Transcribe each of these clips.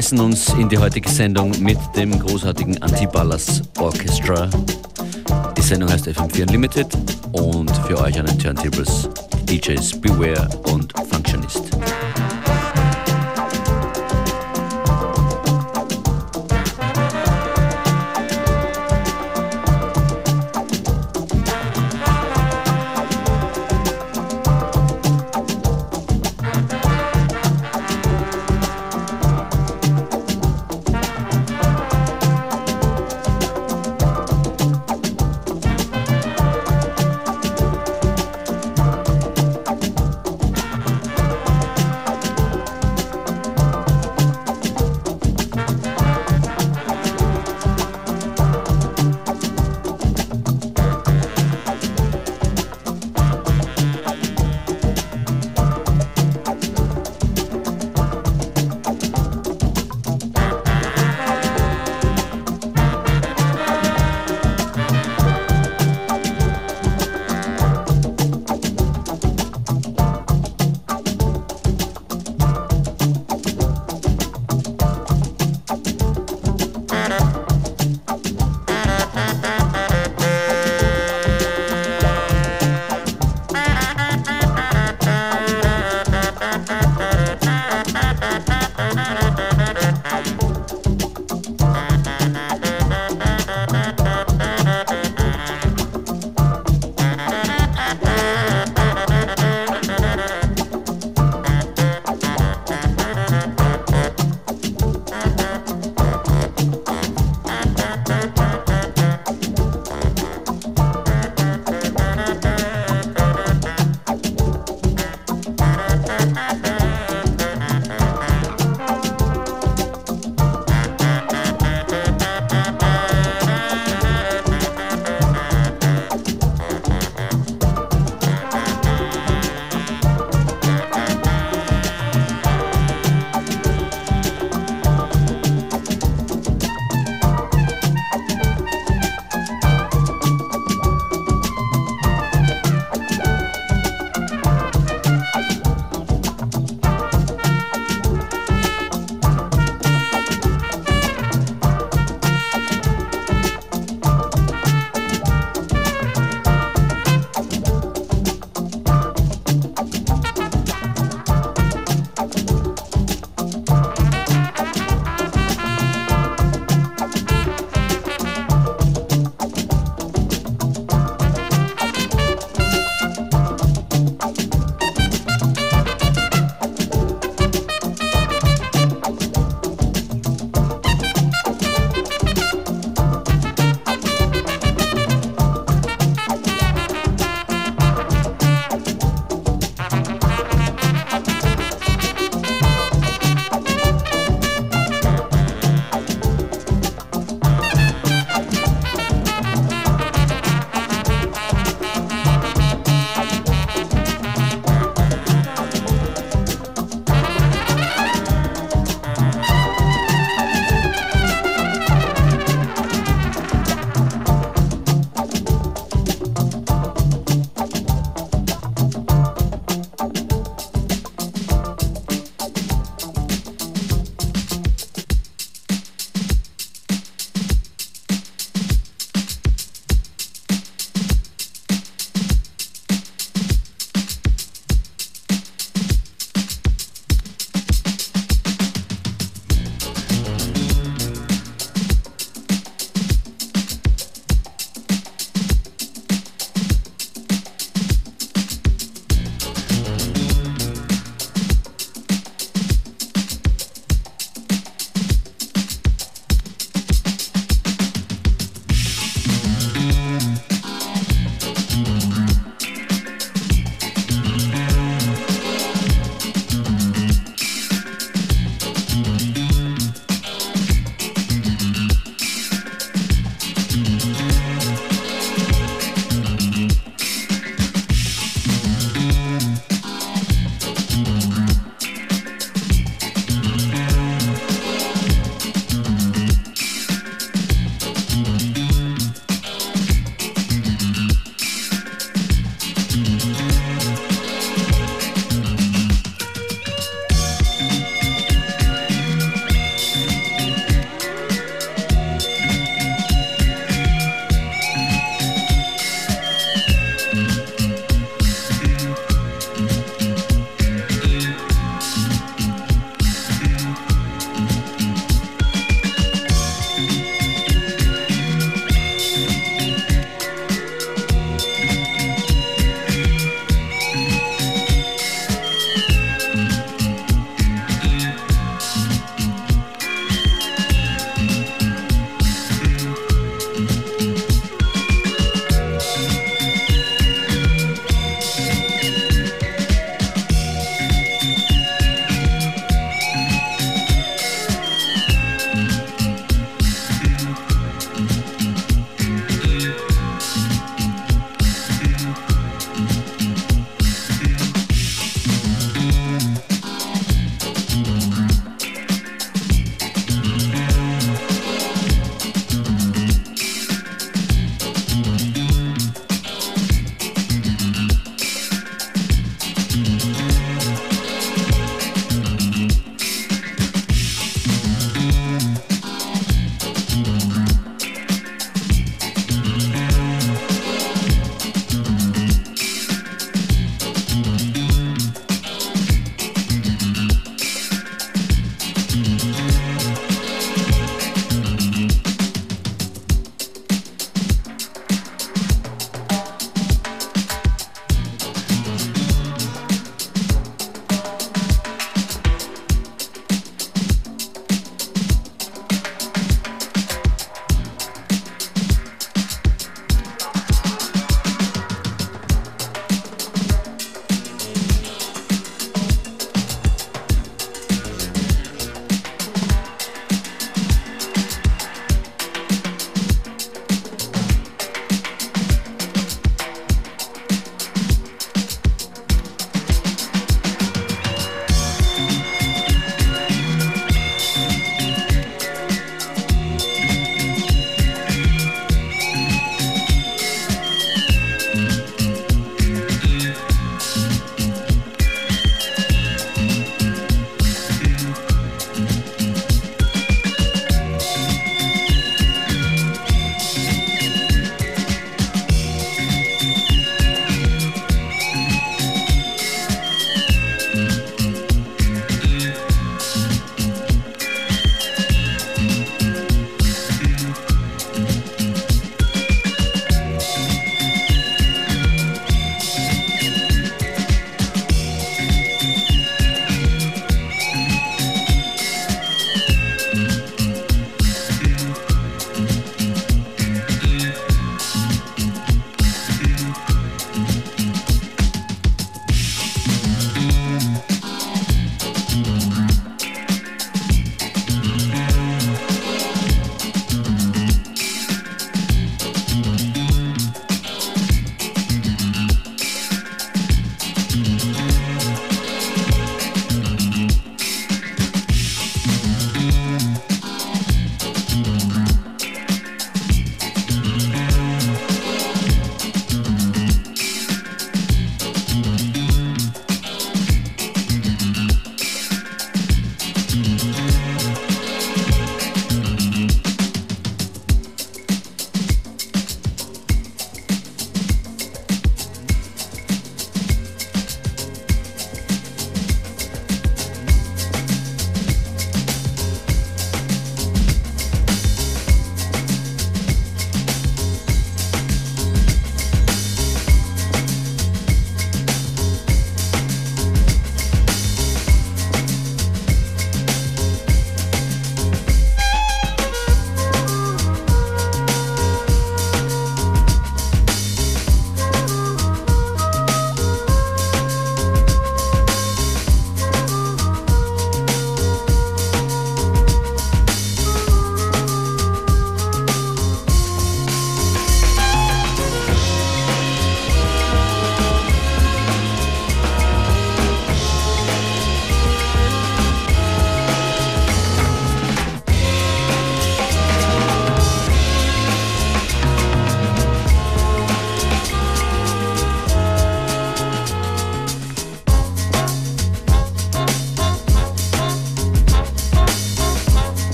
Schmeißen uns in die heutige Sendung mit dem großartigen Antiballas Orchestra. Die Sendung heißt FM4 Unlimited und für euch an den Turntables DJs Beware und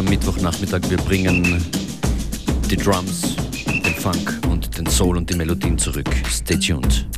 am Mittwochnachmittag. Wir bringen die Drums, den Funk und den Soul und die Melodien zurück. Stay tuned.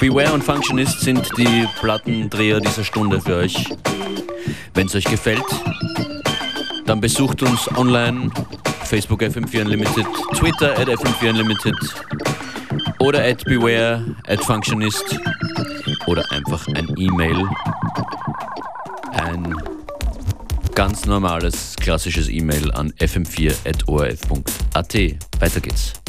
Beware und Functionist sind die Plattendreher dieser Stunde für euch. Wenn es euch gefällt, dann besucht uns online, Facebook FM4 Unlimited, Twitter at FM4 Unlimited oder at Beware at Functionist oder einfach ein E-Mail. Ein ganz normales, klassisches E-Mail an fm4.orf.at. Weiter geht's.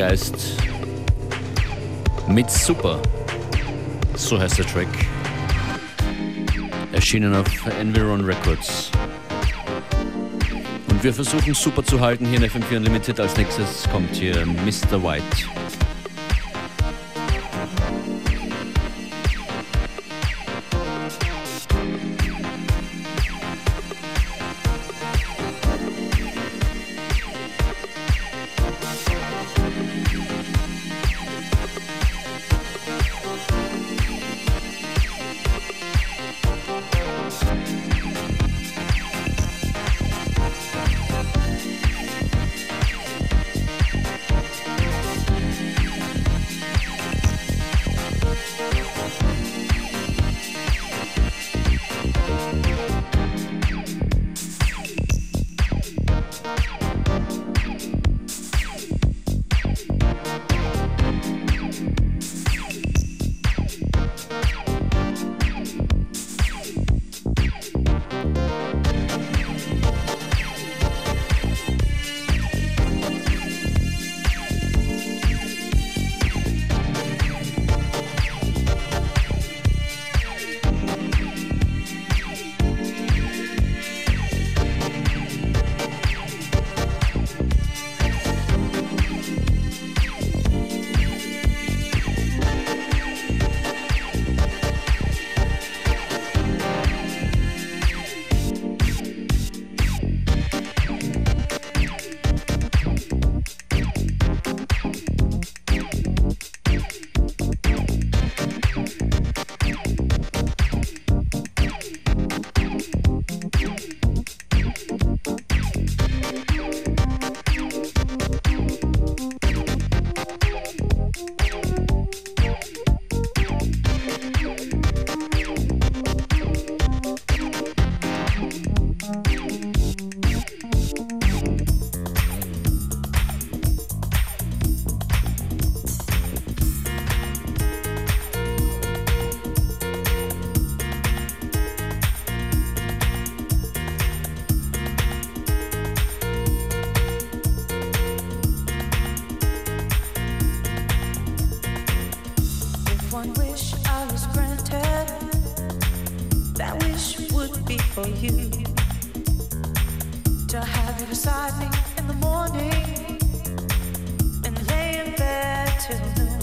Morgengeist mit Super. So heißt der Track. Erschienen auf Environ Records. Und wir versuchen super zu halten hier in FM4 Unlimited. Als nächstes kommt hier Mr. White. Bye. to have you beside me in the morning and till noon.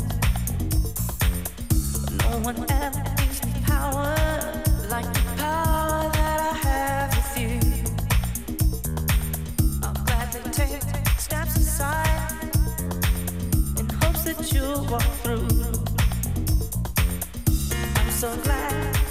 No one ever gives me power like the power that I have with you. I gladly take steps aside in hopes that you'll walk through. I'm so glad.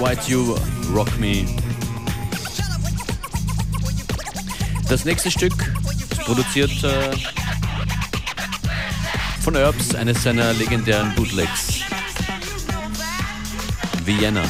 White You Rock Me. Das nächste Stück ist produziert äh, von Herbs, eines seiner legendären Bootlegs. Vienna.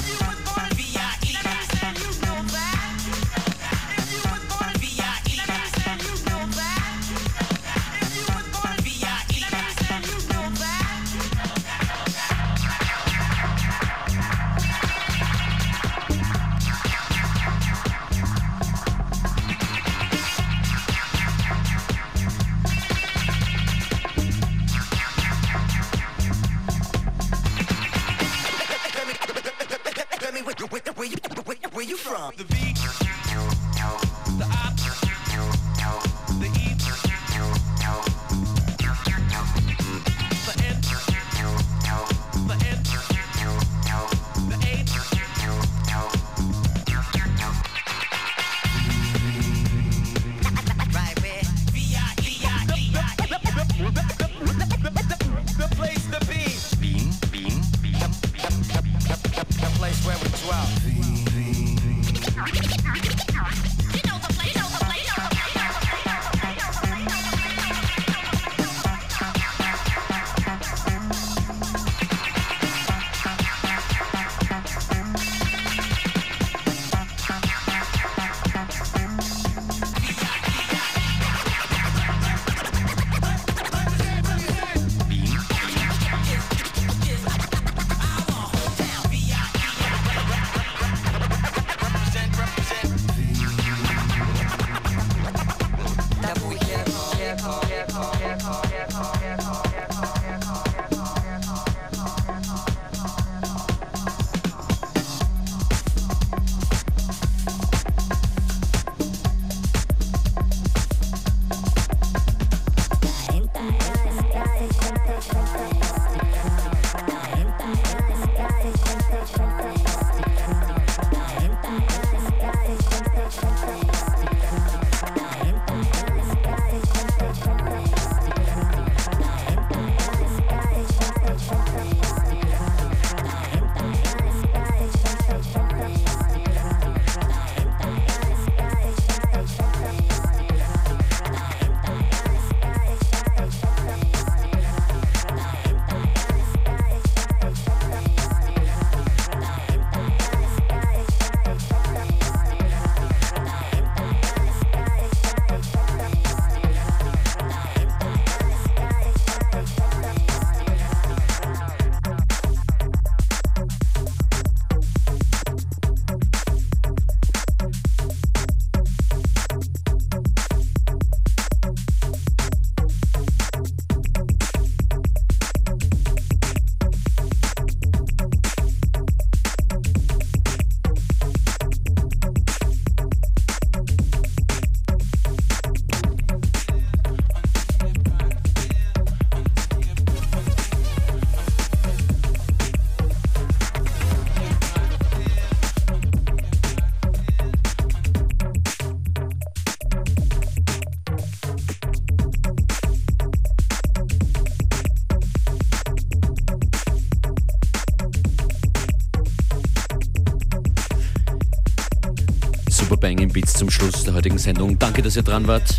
Zum Schluss der heutigen Sendung. Danke, dass ihr dran wart.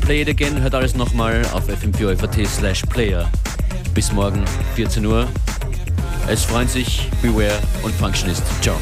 Play it again, hört alles nochmal auf fm4 slash player. Bis morgen, 14 Uhr. Es freuen sich Beware und Functionist. Ciao.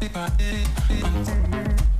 body, body, body.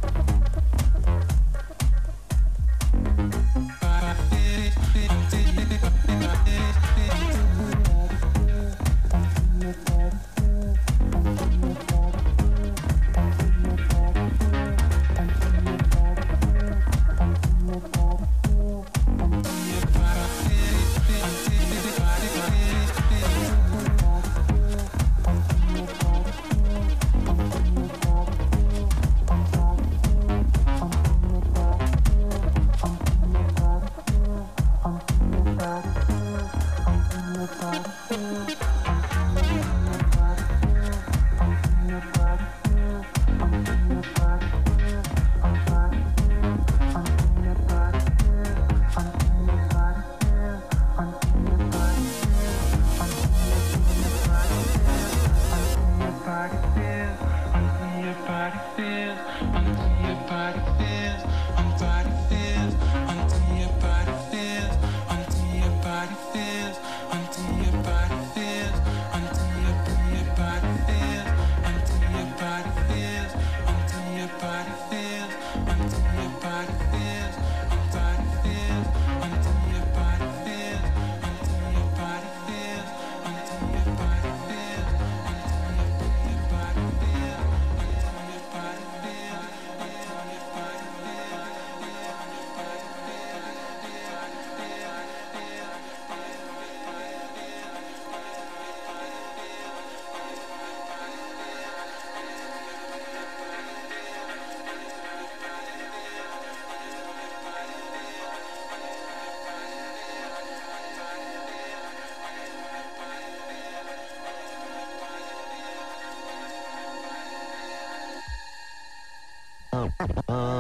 Um.